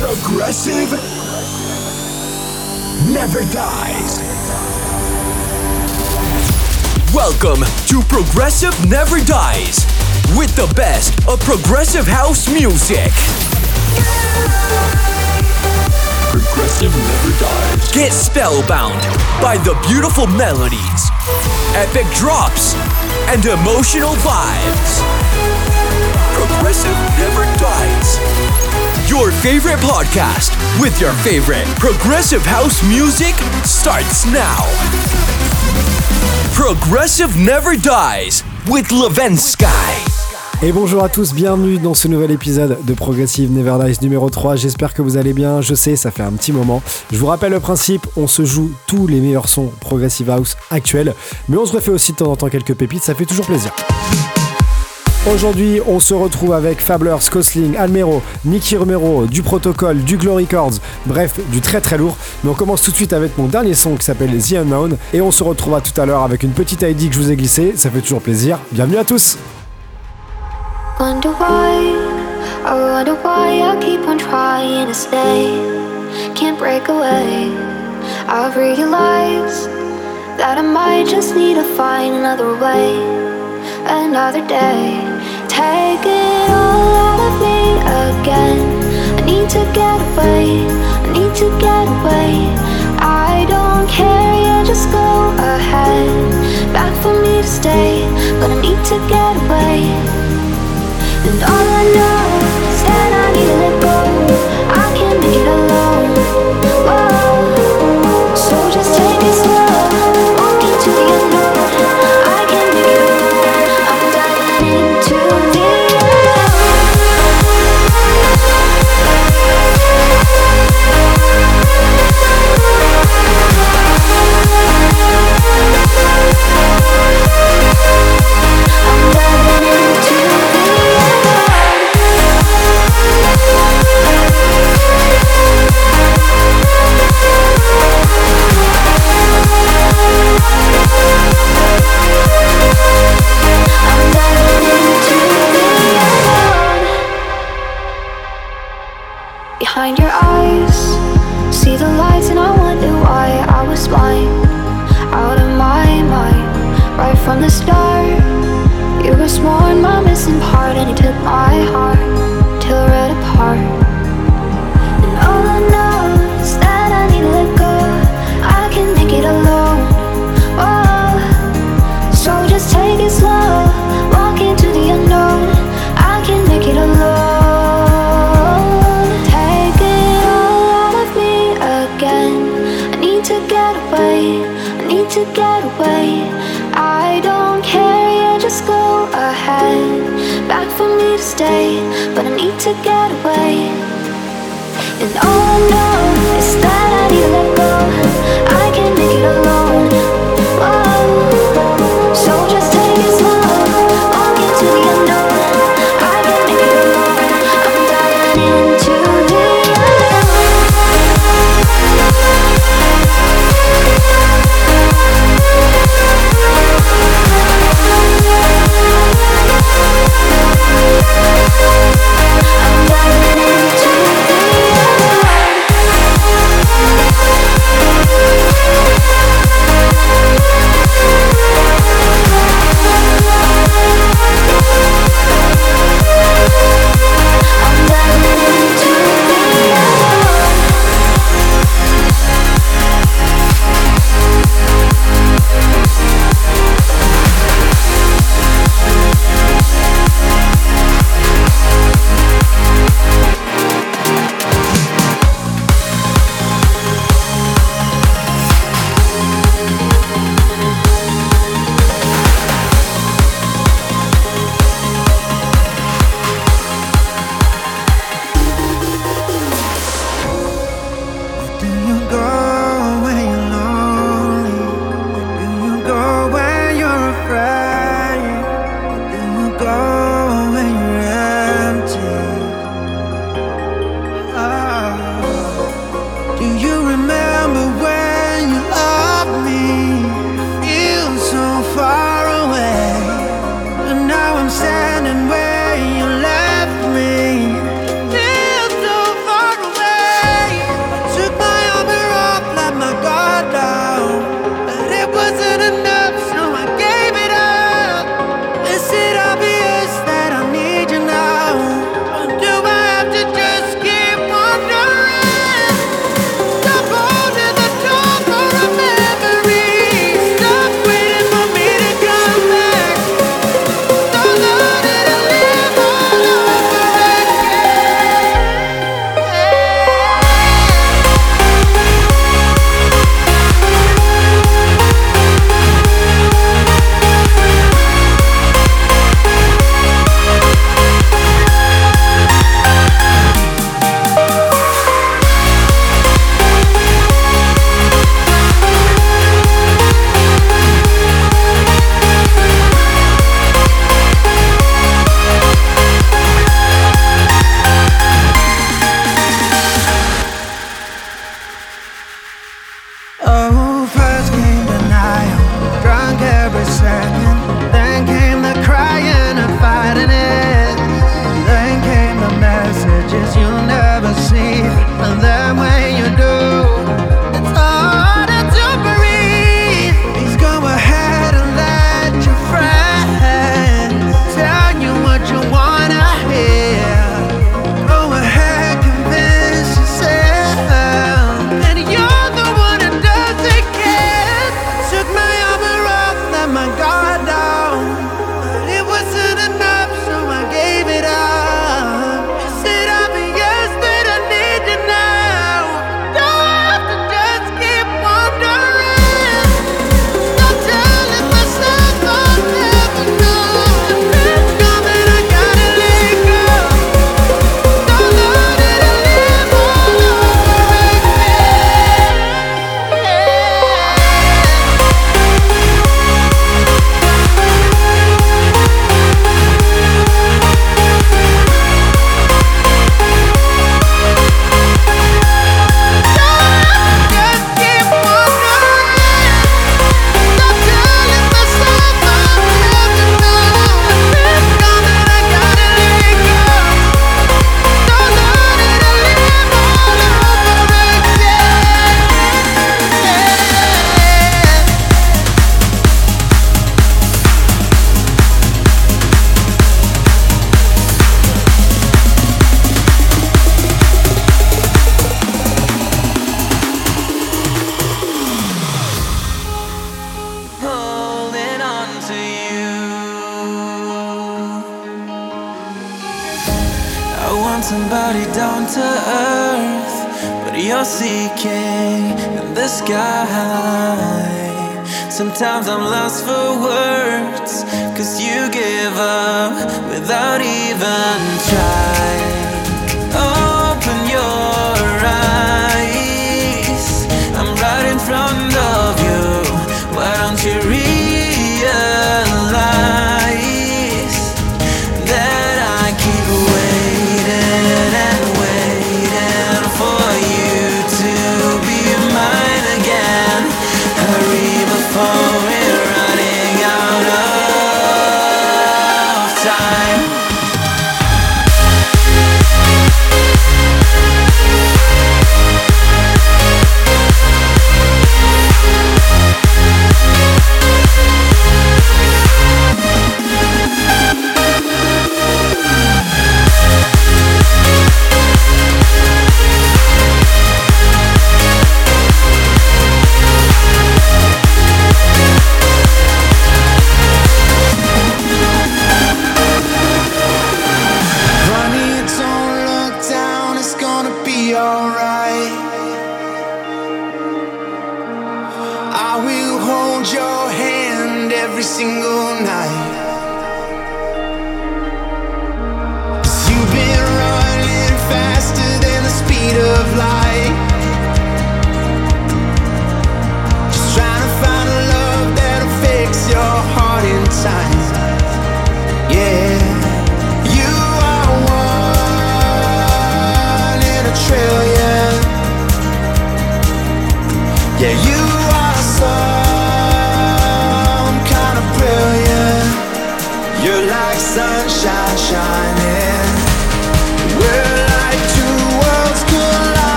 Progressive never dies. Welcome to Progressive Never Dies with the best of progressive house music. Progressive never dies. Get spellbound by the beautiful melodies, epic drops, and emotional vibes. Progressive never dies. Your favorite podcast with your favorite progressive house music starts now. Progressive Never Dies with Levensky. Et bonjour à tous, bienvenue dans ce nouvel épisode de Progressive Never Dies numéro 3. J'espère que vous allez bien, je sais, ça fait un petit moment. Je vous rappelle le principe, on se joue tous les meilleurs sons Progressive House actuels, mais on se refait aussi de temps en temps quelques pépites, ça fait toujours plaisir. Aujourd'hui, on se retrouve avec Fablers, Skosling, Almero, Nicky Romero, du Protocol, du Glory Chords, bref, du très très lourd. Mais on commence tout de suite avec mon dernier son qui s'appelle The Unknown. Et on se retrouvera tout à l'heure avec une petite ID que je vous ai glissée, ça fait toujours plaisir. Bienvenue à tous another day. Take it all out of me again. I need to get away, I need to get away. I don't care, yeah, just go ahead. Back for me to stay, but I need to get away. And all I know is that I need to let go. I can't make it alone. Whoa. Seeking in the sky. Sometimes I'm lost for words, cause you give up without even trying.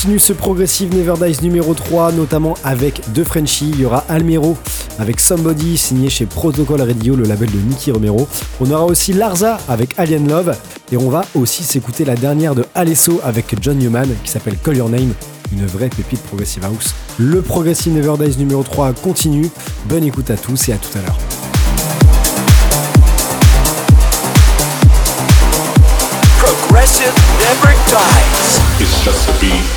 Continue ce Progressive Never Dies numéro 3, notamment avec deux Frenchies. Il y aura Almero avec Somebody, signé chez Protocol Radio, le label de Nicky Romero. On aura aussi Larza avec Alien Love. Et on va aussi s'écouter la dernière de Alesso avec John Newman qui s'appelle Call Your Name. Une vraie pépite Progressive House. Le Progressive Never Dies numéro 3 continue. Bonne écoute à tous et à tout à l'heure. It's just a beat.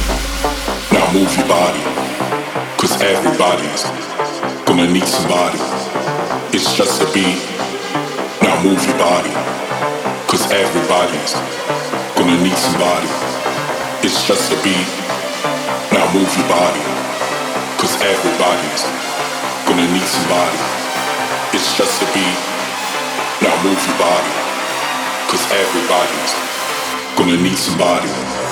Now move your body. Cause everybody's gonna need somebody. It's just a beat. Now move your body. Cause everybody's gonna need somebody. It's just a beat. Now move your body. Cause everybody's gonna need somebody. It's just a beat. Now move your body. Cause everybody's gonna need somebody.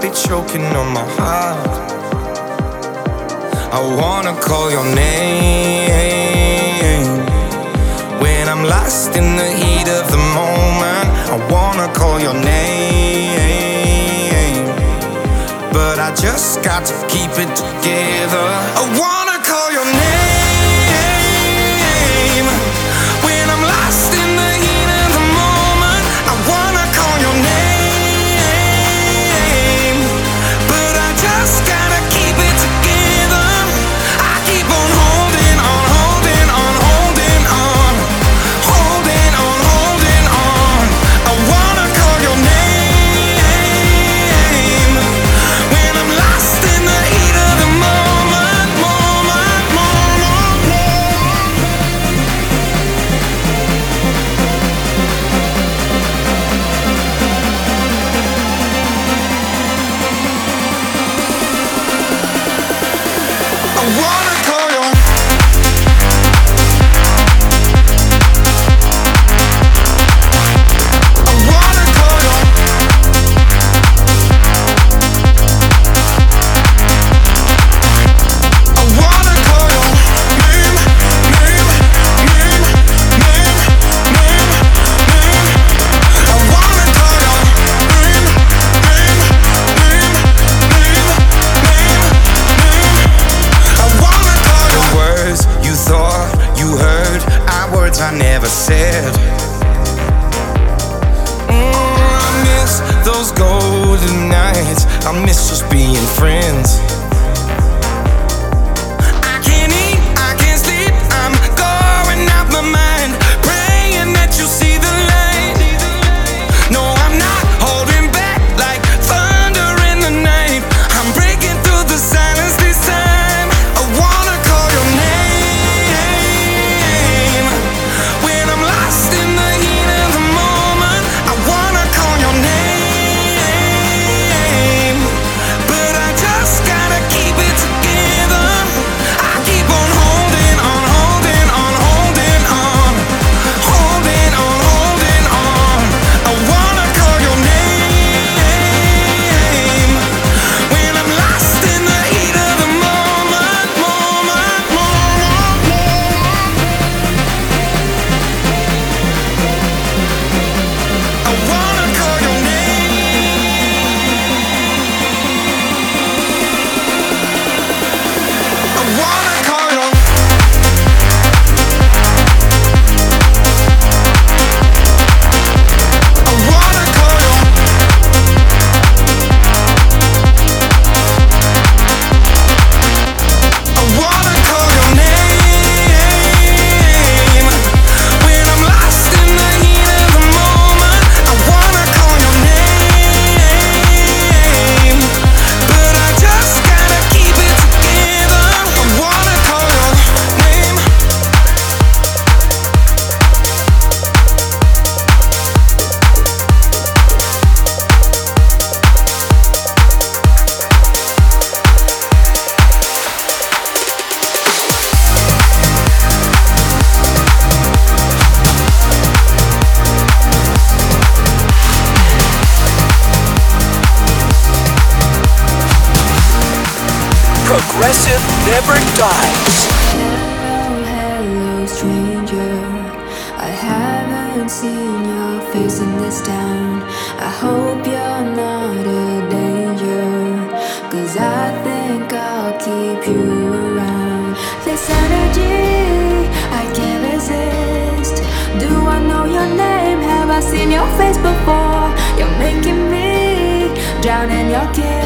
Be choking on my heart. I wanna call your name when I'm lost in the heat of the moment. I wanna call your name, but I just got to keep it together. I wanna words I never said. Mm, I miss those golden nights. I miss just being friends. never dies. Hello, hello, stranger. I haven't seen your face in this town. I hope you're not a danger. Cause I think I'll keep you around. This energy, I can't resist. Do I know your name? Have I seen your face before? You're making me drown in your kiss.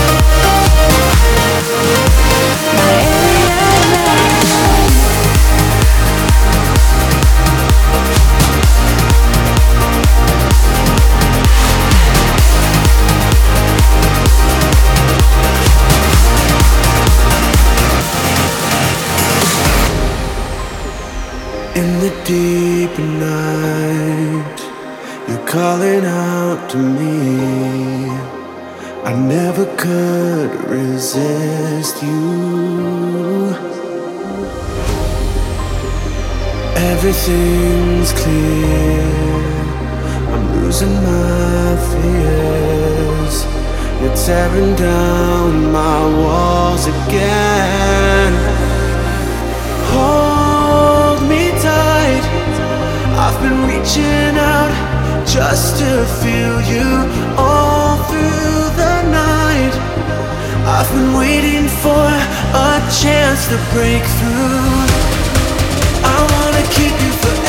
To me. I never could resist you. Everything's clear. I'm losing my fears. You're tearing down my walls again. Hold me tight. I've been reaching out just to feel you all through the night. I've been waiting for a chance to break through. I wanna keep you forever.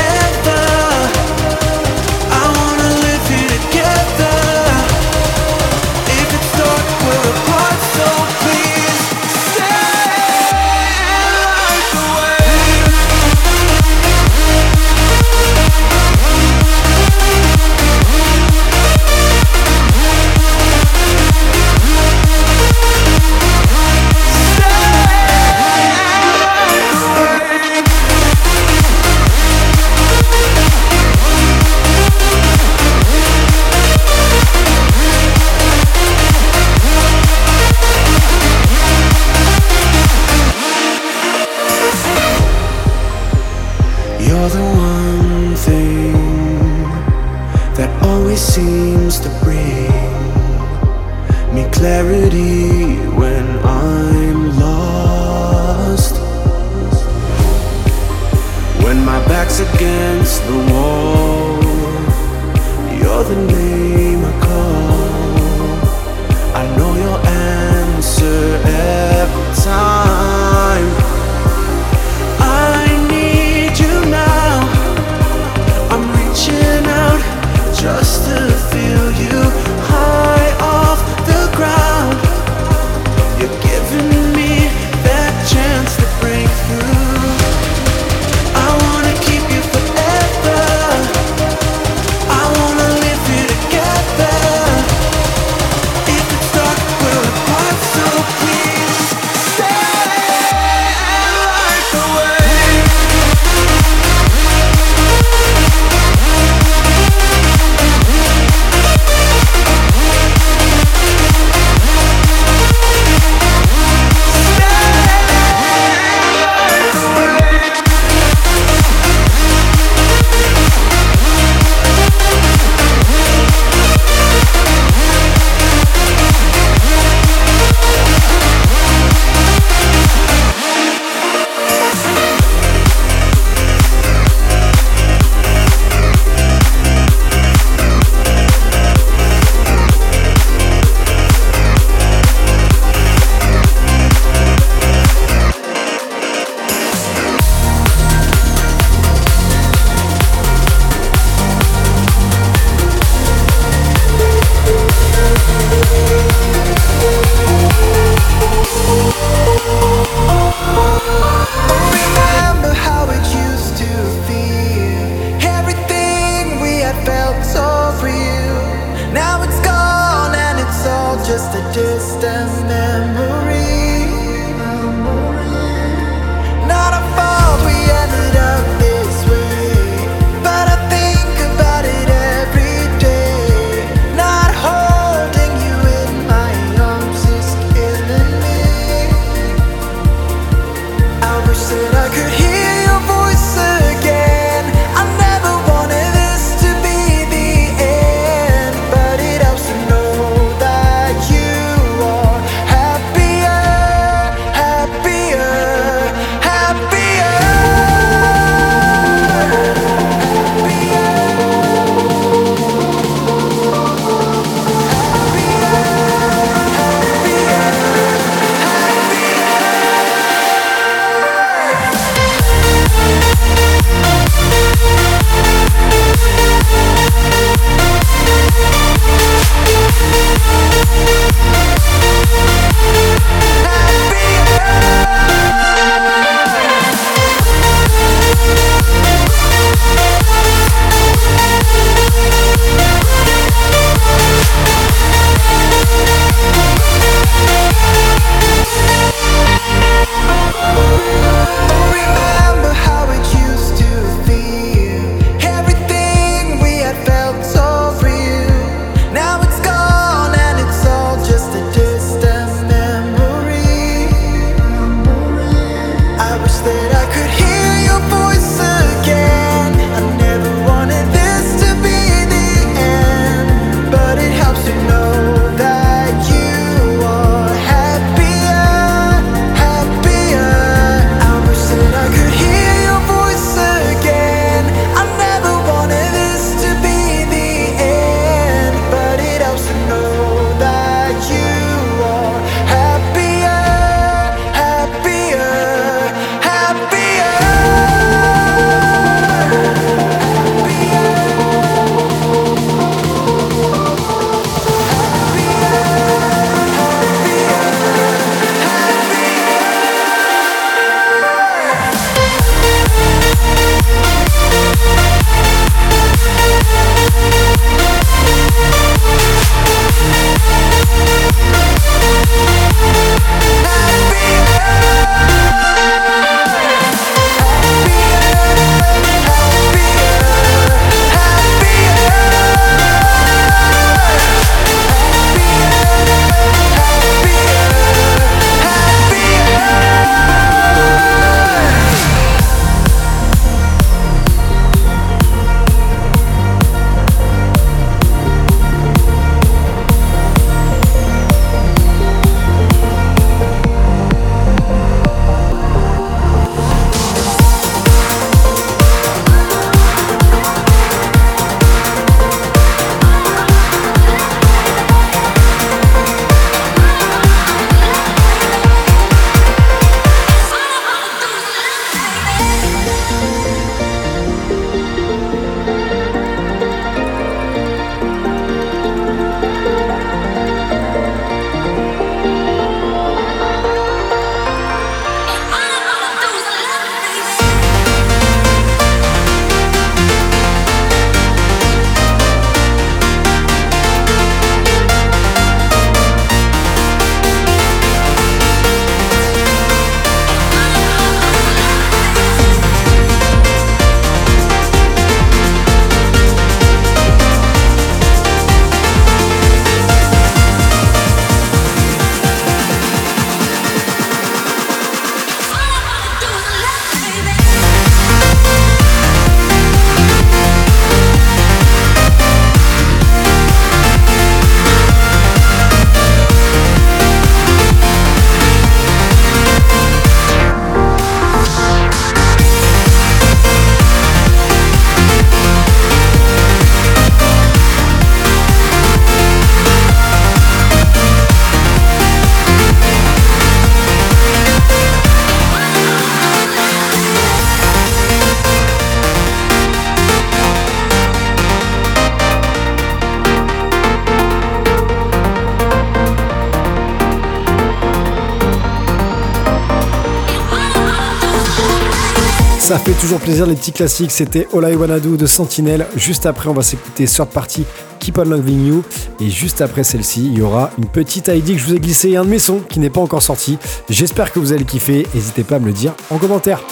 Ça fait toujours plaisir les petits classiques. C'était All I Wanna Do de Sentinel. Juste après, on va s'écouter Third Party Keep on Loving You. Et juste après celle-ci, il y aura une petite ID que je vous ai glissé et un de mes sons qui n'est pas encore sorti. J'espère que vous allez kiffer. N'hésitez pas à me le dire en commentaire.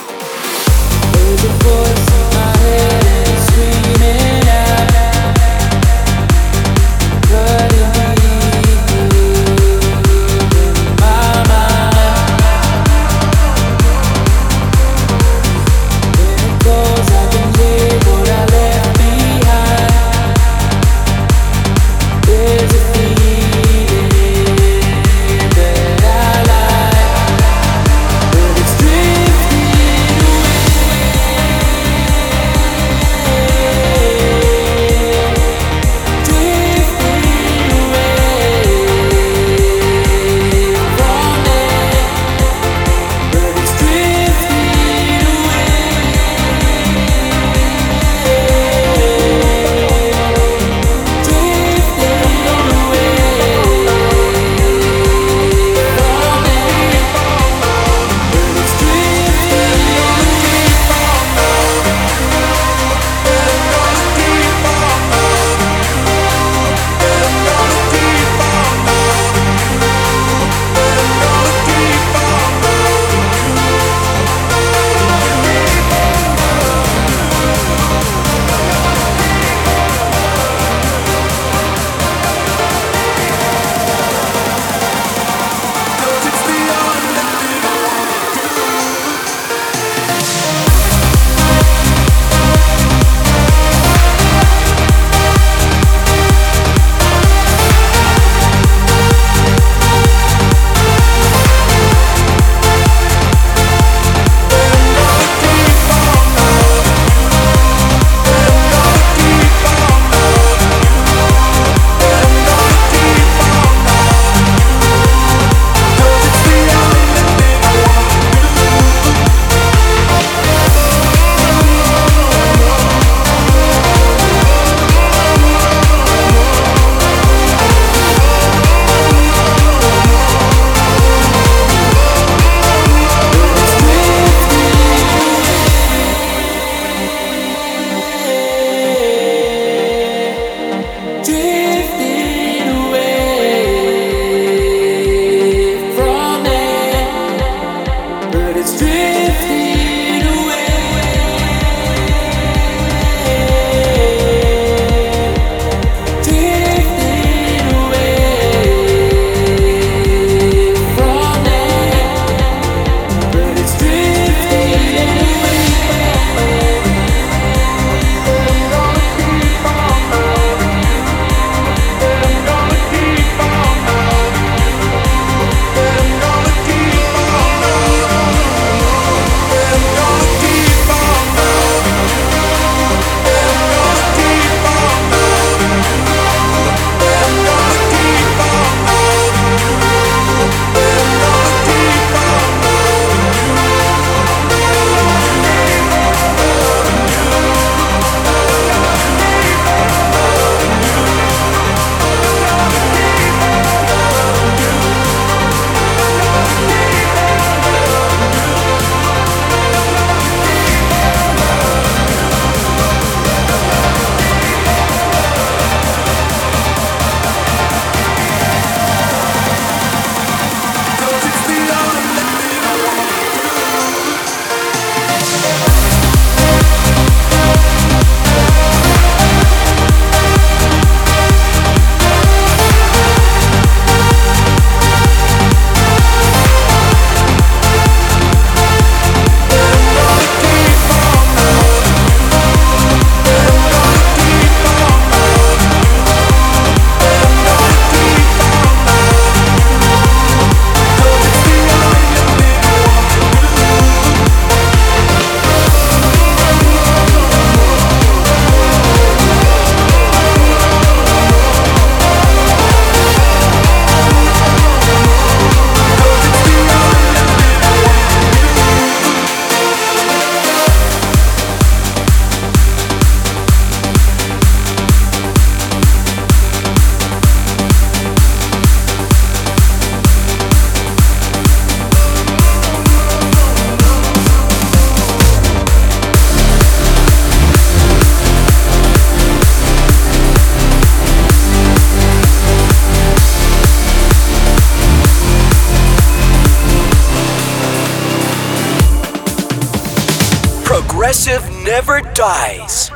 Never dies.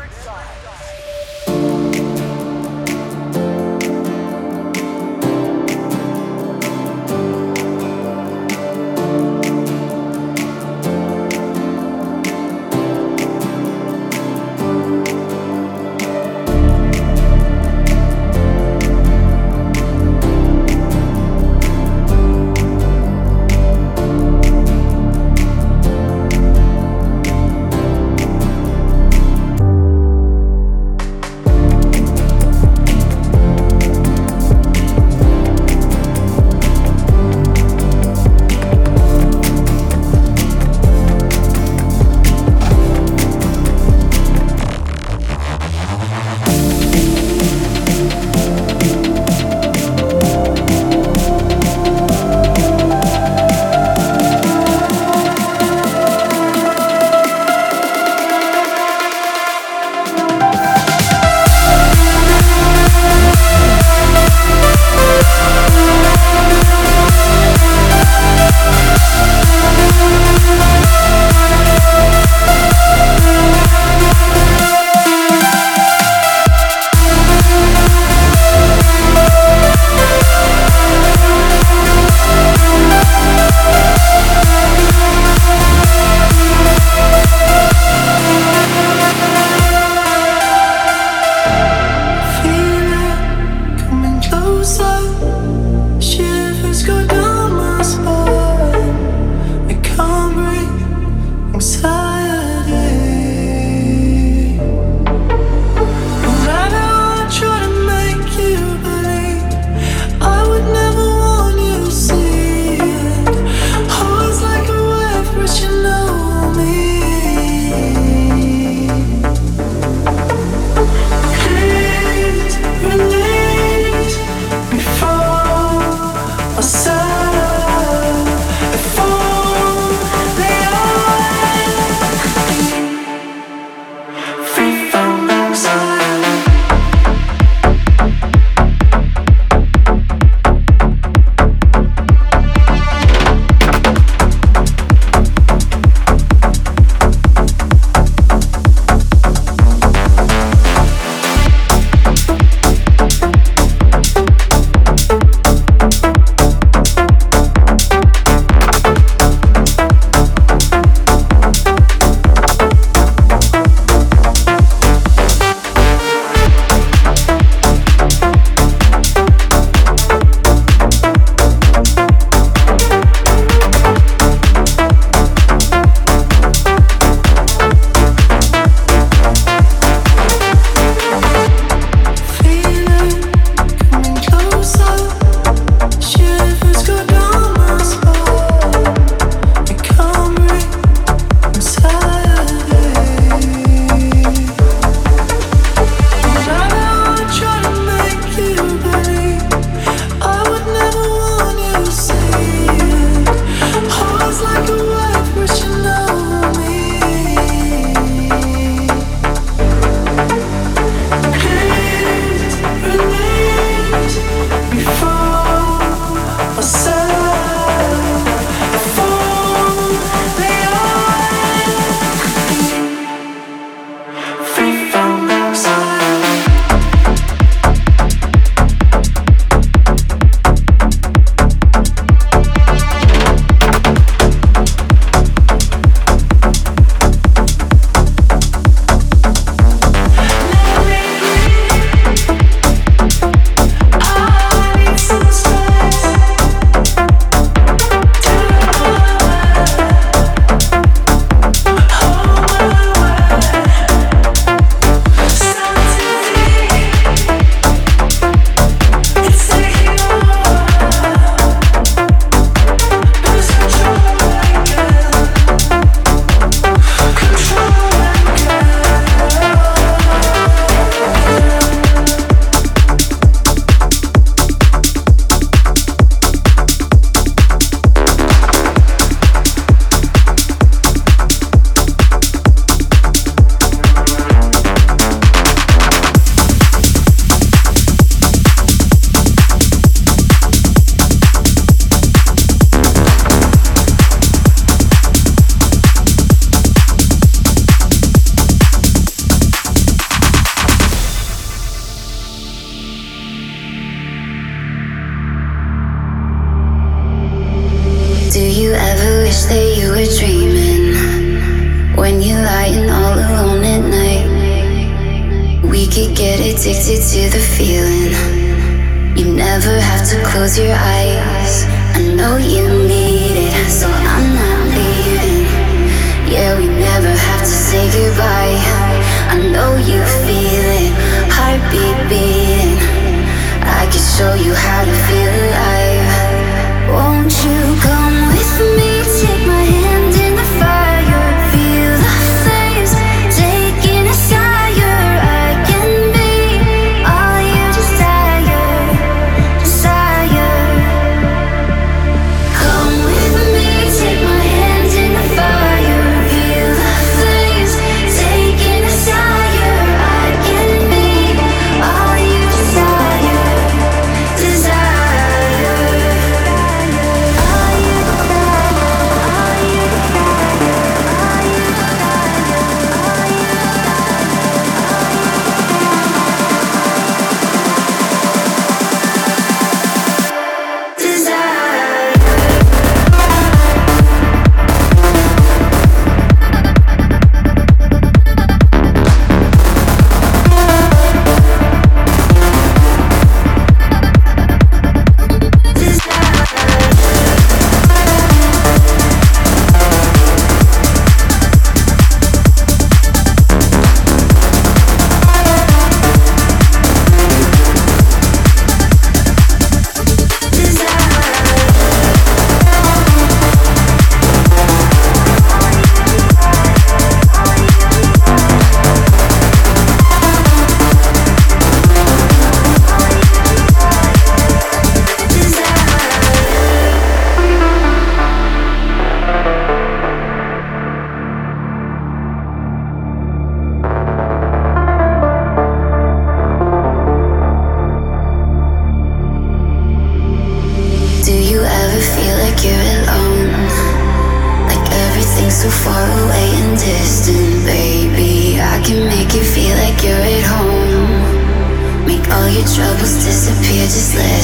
Just listen.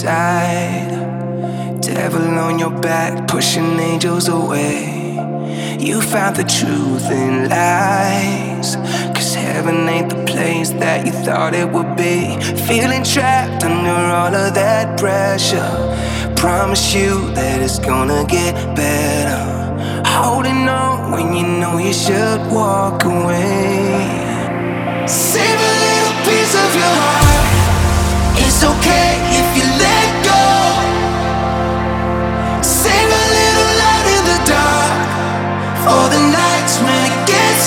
side. Devil on your back, pushing angels away. You found the truth in lies. Cause heaven ain't the place that you thought it would be. Feeling trapped under all of that pressure. Promise you that it's gonna get better. Holding on when you know you should walk away. Save a little piece of your heart. It's okay.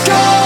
go.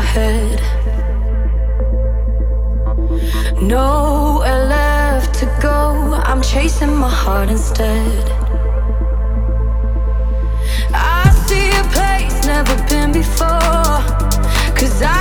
head. Nowhere left to go. I'm chasing my heart instead. I see a place never been before. Cause I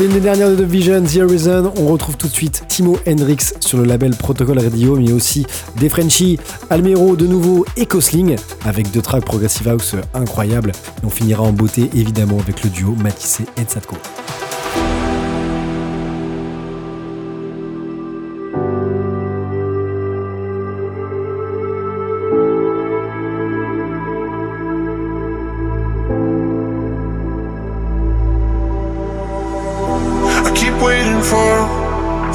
C'était une des dernières de The Vision, The Horizon. On retrouve tout de suite Timo Hendrix sur le label Protocol Radio, mais aussi des Frenchies, Almero de nouveau et Kosling, avec deux tracks Progressive House incroyables. Et on finira en beauté évidemment avec le duo Matisse et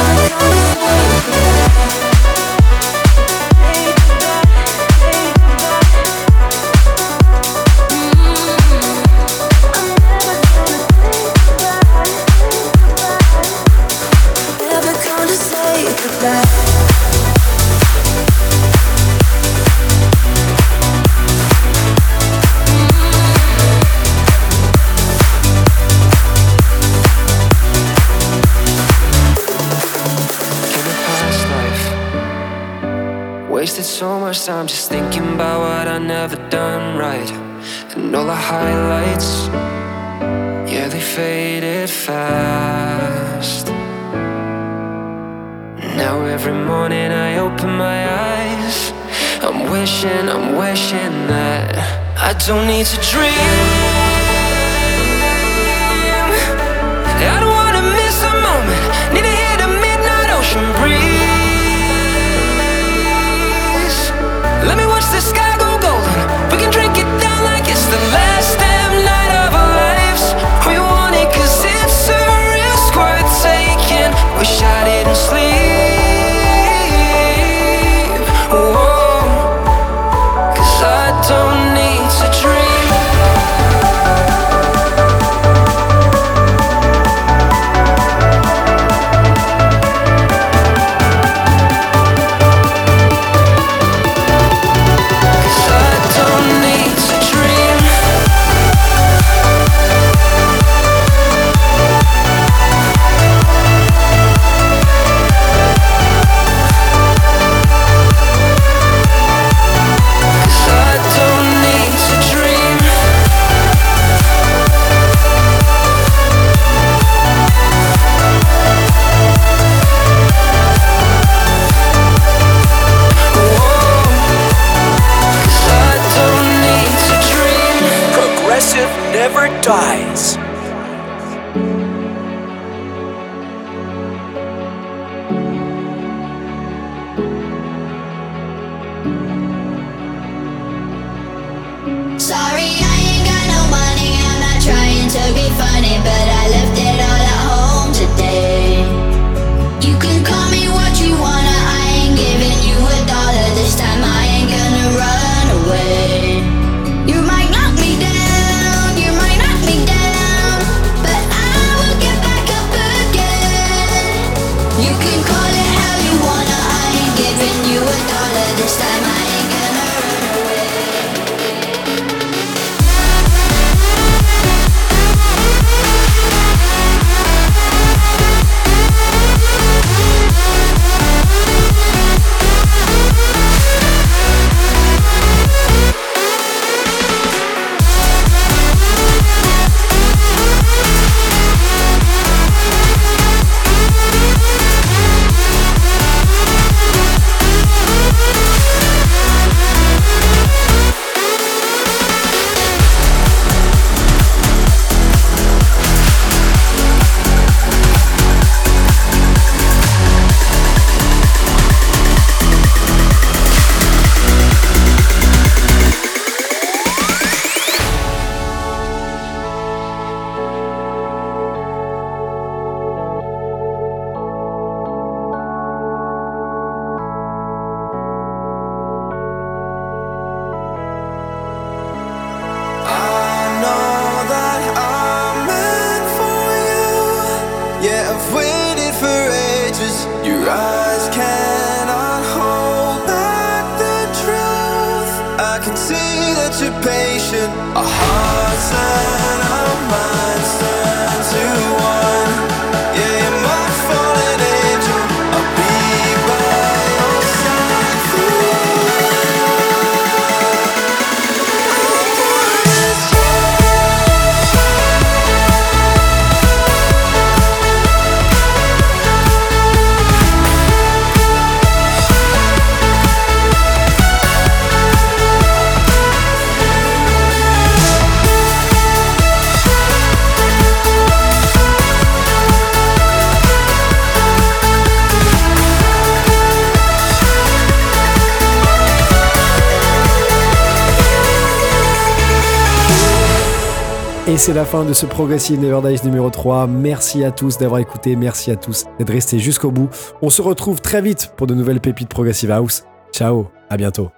Música fast. Now every morning I open my eyes. I'm wishing, I'm wishing that I don't need to dream. C'est la fin de ce Progressive Never Dies numéro 3. Merci à tous d'avoir écouté, merci à tous d'être restés jusqu'au bout. On se retrouve très vite pour de nouvelles pépites Progressive House. Ciao, à bientôt.